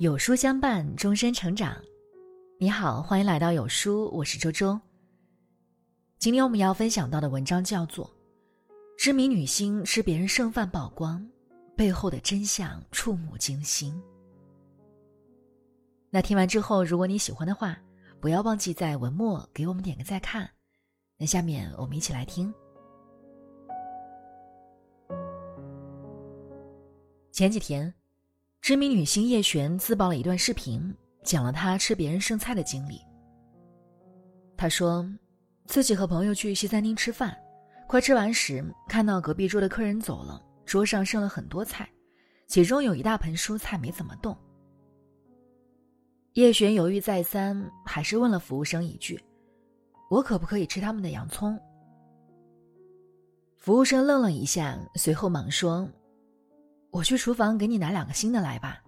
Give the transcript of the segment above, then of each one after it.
有书相伴，终身成长。你好，欢迎来到有书，我是周周。今天我们要分享到的文章叫做《知名女星吃别人剩饭曝光，背后的真相触目惊心》。那听完之后，如果你喜欢的话，不要忘记在文末给我们点个再看。那下面我们一起来听。前几天。知名女星叶璇自曝了一段视频，讲了她吃别人剩菜的经历。她说，自己和朋友去西餐厅吃饭，快吃完时，看到隔壁桌的客人走了，桌上剩了很多菜，其中有一大盆蔬菜没怎么动。叶璇犹豫再三，还是问了服务生一句：“我可不可以吃他们的洋葱？”服务生愣了一下，随后忙说。我去厨房给你拿两个新的来吧。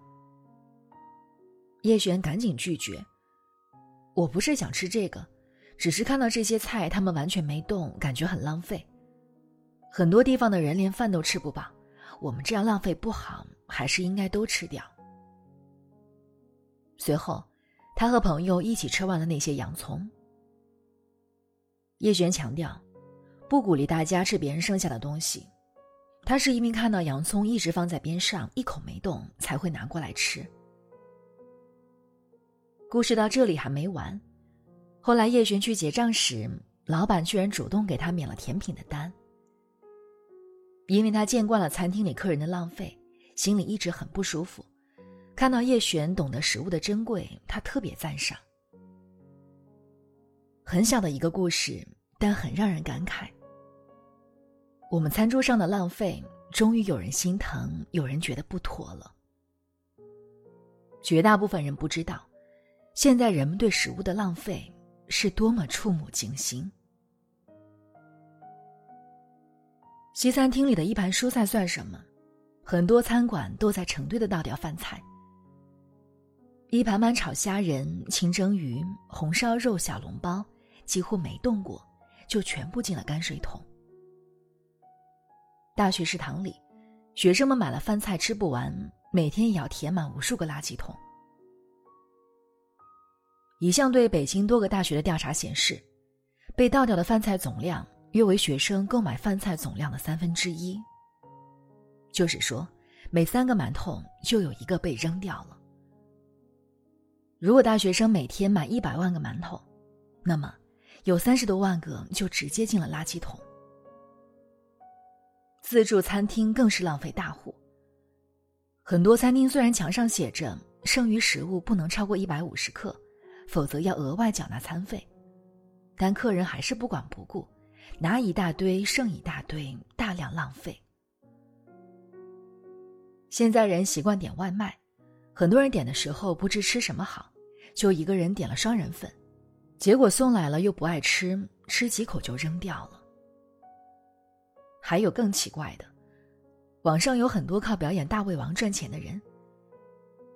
叶璇赶紧拒绝：“我不是想吃这个，只是看到这些菜他们完全没动，感觉很浪费。很多地方的人连饭都吃不饱，我们这样浪费不好，还是应该都吃掉。”随后，他和朋友一起吃完了那些洋葱。叶璇强调，不鼓励大家吃别人剩下的东西。他是一名看到洋葱一直放在边上，一口没动，才会拿过来吃。故事到这里还没完，后来叶璇去结账时，老板居然主动给他免了甜品的单。因为他见惯了餐厅里客人的浪费，心里一直很不舒服。看到叶璇懂得食物的珍贵，他特别赞赏。很小的一个故事，但很让人感慨。我们餐桌上的浪费，终于有人心疼，有人觉得不妥了。绝大部分人不知道，现在人们对食物的浪费是多么触目惊心。西餐厅里的一盘蔬菜算什么？很多餐馆都在成堆的倒掉饭菜。一盘盘炒虾仁、清蒸鱼、红烧肉、小笼包，几乎没动过，就全部进了泔水桶。大学食堂里，学生们买了饭菜吃不完，每天也要填满无数个垃圾桶。一项对北京多个大学的调查显示，被倒掉的饭菜总量约为学生购买饭菜总量的三分之一。就是说，每三个馒头就有一个被扔掉了。如果大学生每天买一百万个馒头，那么有三十多万个就直接进了垃圾桶。自助餐厅更是浪费大户。很多餐厅虽然墙上写着剩余食物不能超过一百五十克，否则要额外缴纳餐费，但客人还是不管不顾，拿一大堆剩一大堆，大量浪费。现在人习惯点外卖，很多人点的时候不知吃什么好，就一个人点了双人份，结果送来了又不爱吃，吃几口就扔掉了。还有更奇怪的，网上有很多靠表演大胃王赚钱的人。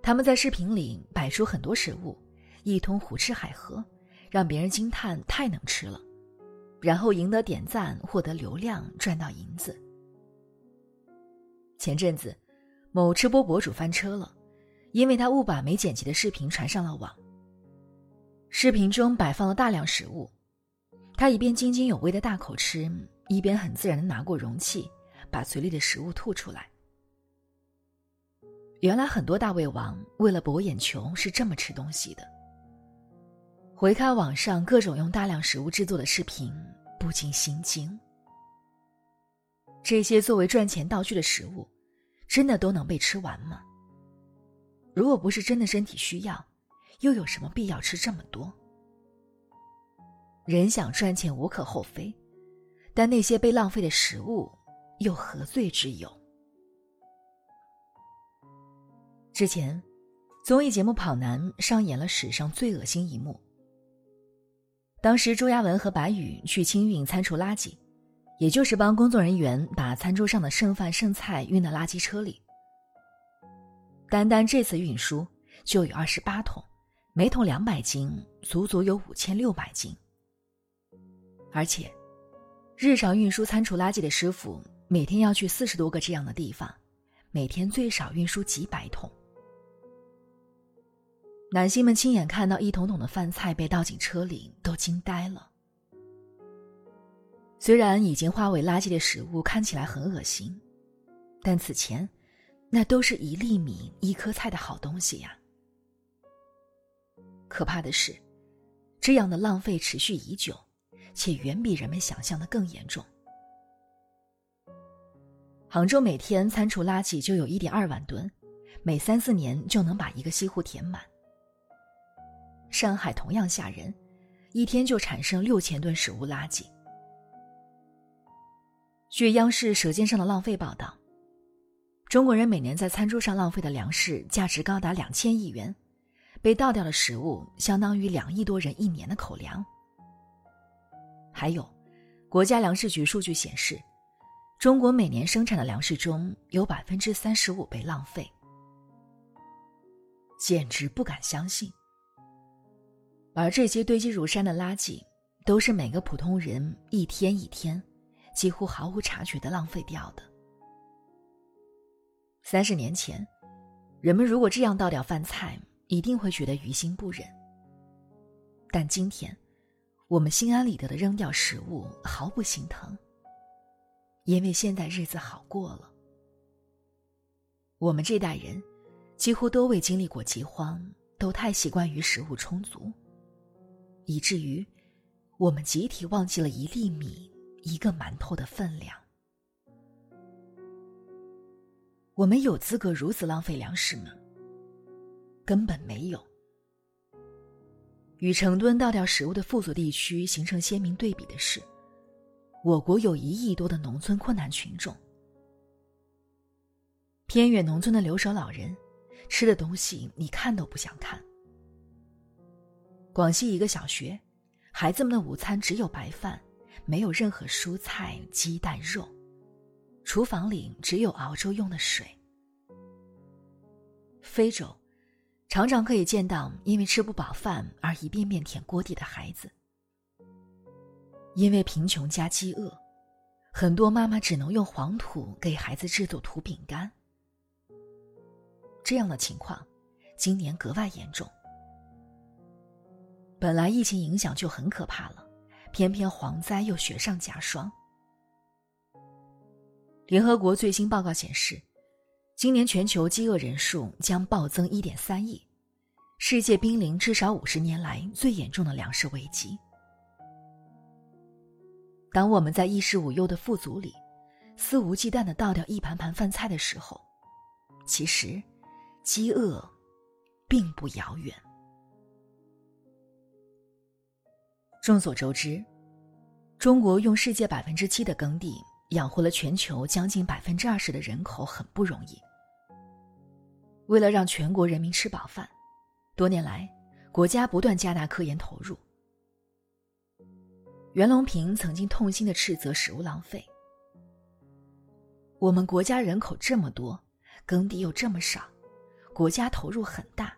他们在视频里摆出很多食物，一通胡吃海喝，让别人惊叹太能吃了，然后赢得点赞，获得流量，赚到银子。前阵子，某吃播博主翻车了，因为他误把没剪辑的视频传上了网。视频中摆放了大量食物，他一边津津有味的大口吃。一边很自然的拿过容器，把嘴里的食物吐出来。原来很多大胃王为了博眼球是这么吃东西的。回看网上各种用大量食物制作的视频，不禁心惊。这些作为赚钱道具的食物，真的都能被吃完吗？如果不是真的身体需要，又有什么必要吃这么多？人想赚钱无可厚非。但那些被浪费的食物，又何罪之有？之前，综艺节目《跑男》上演了史上最恶心一幕。当时，朱亚文和白宇去清运餐厨垃圾，也就是帮工作人员把餐桌上的剩饭剩菜运到垃圾车里。单单这次运输就有二十八桶，每桶两百斤，足足有五千六百斤，而且。日常运输餐厨垃圾的师傅每天要去四十多个这样的地方，每天最少运输几百桶。男性们亲眼看到一桶桶的饭菜被倒进车里，都惊呆了。虽然已经化为垃圾的食物看起来很恶心，但此前，那都是一粒米、一颗菜的好东西呀。可怕的是，这样的浪费持续已久，且远比人们想象的更严重。杭州每天餐厨垃圾就有一点二万吨，每三四年就能把一个西湖填满。上海同样吓人，一天就产生六千吨食物垃圾。据央视《舌尖上的浪费》报道，中国人每年在餐桌上浪费的粮食价值高达两千亿元，被倒掉的食物相当于两亿多人一年的口粮。还有，国家粮食局数据显示，中国每年生产的粮食中有百分之三十五被浪费，简直不敢相信。而这些堆积如山的垃圾，都是每个普通人一天一天，几乎毫无察觉的浪费掉的。三十年前，人们如果这样倒掉饭菜，一定会觉得于心不忍。但今天，我们心安理得的扔掉食物，毫不心疼，因为现在日子好过了。我们这代人，几乎都未经历过饥荒，都太习惯于食物充足。以至于，我们集体忘记了一粒米、一个馒头的分量。我们有资格如此浪费粮食吗？根本没有。与成吨倒掉食物的富足地区形成鲜明对比的是，我国有一亿多的农村困难群众。偏远农村的留守老人，吃的东西你看都不想看。广西一个小学，孩子们的午餐只有白饭，没有任何蔬菜、鸡蛋、肉，厨房里只有熬粥用的水。非洲，常常可以见到因为吃不饱饭而一遍遍舔锅底的孩子。因为贫穷加饥饿，很多妈妈只能用黄土给孩子制作土饼干。这样的情况，今年格外严重。本来疫情影响就很可怕了，偏偏蝗灾又雪上加霜。联合国最新报告显示，今年全球饥饿人数将暴增一点三亿，世界濒临至少五十年来最严重的粮食危机。当我们在衣食无忧的富足里，肆无忌惮的倒掉一盘盘饭菜的时候，其实，饥饿，并不遥远。众所周知，中国用世界百分之七的耕地养活了全球将近百分之二十的人口，很不容易。为了让全国人民吃饱饭，多年来，国家不断加大科研投入。袁隆平曾经痛心的斥责食物浪费：“我们国家人口这么多，耕地又这么少，国家投入很大，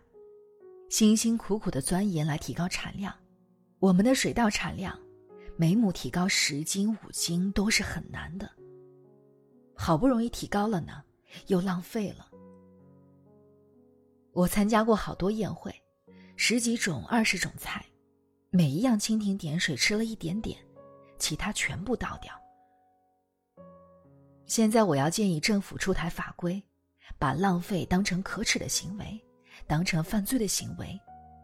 辛辛苦苦的钻研来提高产量。”我们的水稻产量，每亩提高十斤五斤都是很难的。好不容易提高了呢，又浪费了。我参加过好多宴会，十几种、二十种菜，每一样蜻蜓点水吃了一点点，其他全部倒掉。现在我要建议政府出台法规，把浪费当成可耻的行为，当成犯罪的行为，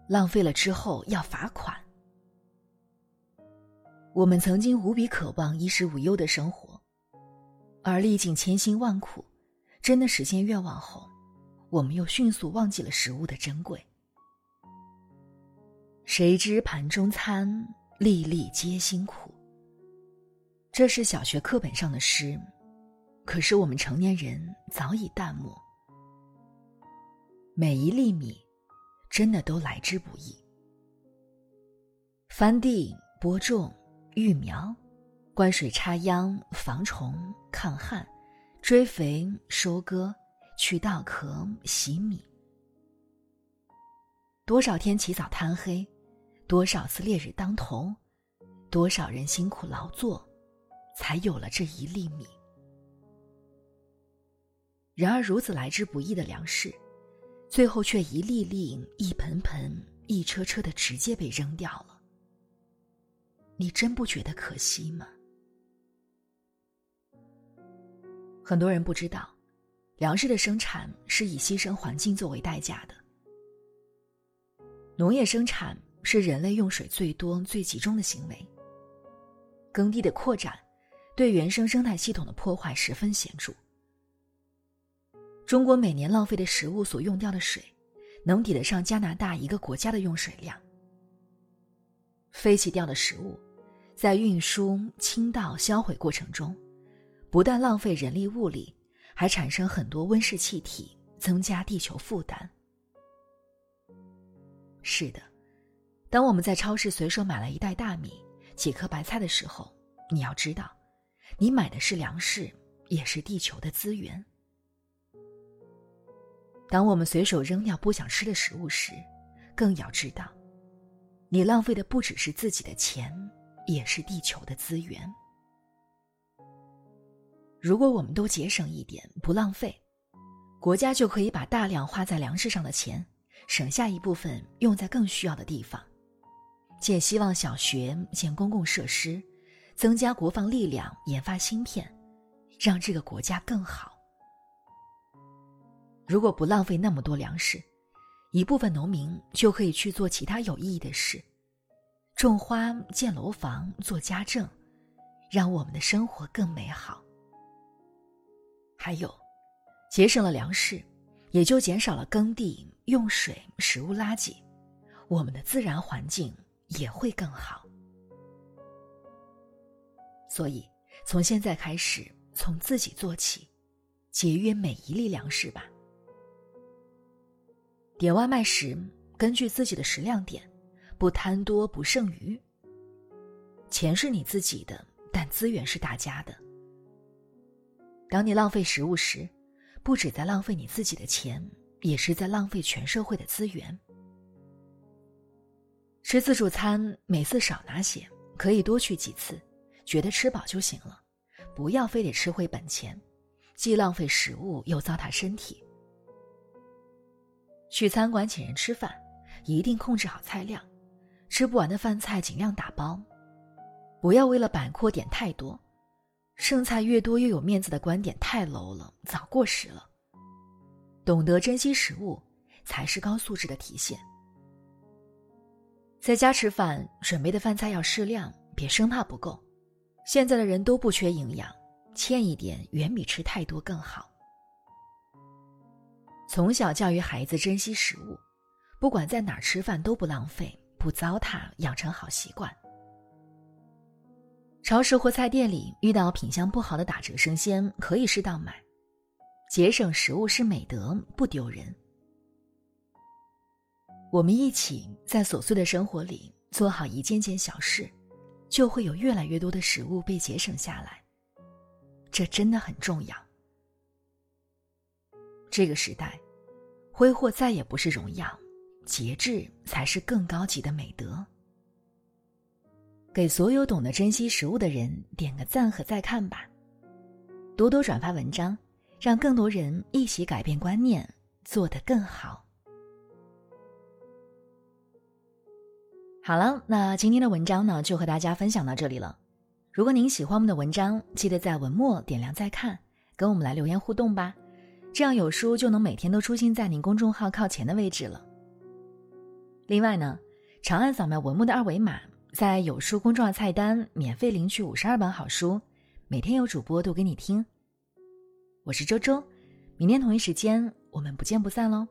浪费了之后要罚款。我们曾经无比渴望衣食无忧的生活，而历尽千辛万苦，真的实现愿望后，我们又迅速忘记了食物的珍贵。谁知盘中餐，粒粒皆辛苦。这是小学课本上的诗，可是我们成年人早已淡漠。每一粒米，真的都来之不易。翻地播种。育苗、灌水、插秧、防虫、抗旱、追肥、收割、去稻壳、洗米，多少天起早贪黑，多少次烈日当头，多少人辛苦劳作，才有了这一粒米。然而，如此来之不易的粮食，最后却一粒粒、一盆盆、一车车的直接被扔掉了。你真不觉得可惜吗？很多人不知道，粮食的生产是以牺牲环境作为代价的。农业生产是人类用水最多、最集中的行为。耕地的扩展，对原生生态系统的破坏十分显著。中国每年浪费的食物所用掉的水，能抵得上加拿大一个国家的用水量。废弃掉的食物，在运输、倾倒、销毁过程中，不但浪费人力物力，还产生很多温室气体，增加地球负担。是的，当我们在超市随手买了一袋大米、几颗白菜的时候，你要知道，你买的是粮食，也是地球的资源。当我们随手扔掉不想吃的食物时，更要知道，你浪费的不只是自己的钱，也是地球的资源。如果我们都节省一点，不浪费，国家就可以把大量花在粮食上的钱。省下一部分用在更需要的地方，建希望小学，建公共设施，增加国防力量，研发芯片，让这个国家更好。如果不浪费那么多粮食，一部分农民就可以去做其他有意义的事，种花、建楼房、做家政，让我们的生活更美好。还有，节省了粮食。也就减少了耕地用水、食物垃圾，我们的自然环境也会更好。所以，从现在开始，从自己做起，节约每一粒粮食吧。点外卖时，根据自己的食量点，不贪多不剩余。钱是你自己的，但资源是大家的。当你浪费食物时，不止在浪费你自己的钱，也是在浪费全社会的资源。吃自助餐，每次少拿些，可以多去几次，觉得吃饱就行了，不要非得吃回本钱，既浪费食物又糟蹋身体。去餐馆请人吃饭，一定控制好菜量，吃不完的饭菜尽量打包，不要为了摆阔点太多。剩菜越多越有面子的观点太 low 了，早过时了。懂得珍惜食物，才是高素质的体现。在家吃饭，准备的饭菜要适量，别生怕不够。现在的人都不缺营养，欠一点远比吃太多更好。从小教育孩子珍惜食物，不管在哪儿吃饭都不浪费、不糟蹋，养成好习惯。超市或菜店里遇到品相不好的打折生鲜，可以适当买。节省食物是美德，不丢人。我们一起在琐碎的生活里做好一件件小事，就会有越来越多的食物被节省下来。这真的很重要。这个时代，挥霍再也不是荣耀，节制才是更高级的美德。给所有懂得珍惜食物的人点个赞和再看吧，多多转发文章，让更多人一起改变观念，做得更好。好了，那今天的文章呢，就和大家分享到这里了。如果您喜欢我们的文章，记得在文末点亮再看，跟我们来留言互动吧，这样有书就能每天都出现在您公众号靠前的位置了。另外呢，长按扫描文末的二维码。在有书公众号菜单免费领取五十二本好书，每天有主播读给你听。我是周周，明天同一时间我们不见不散喽。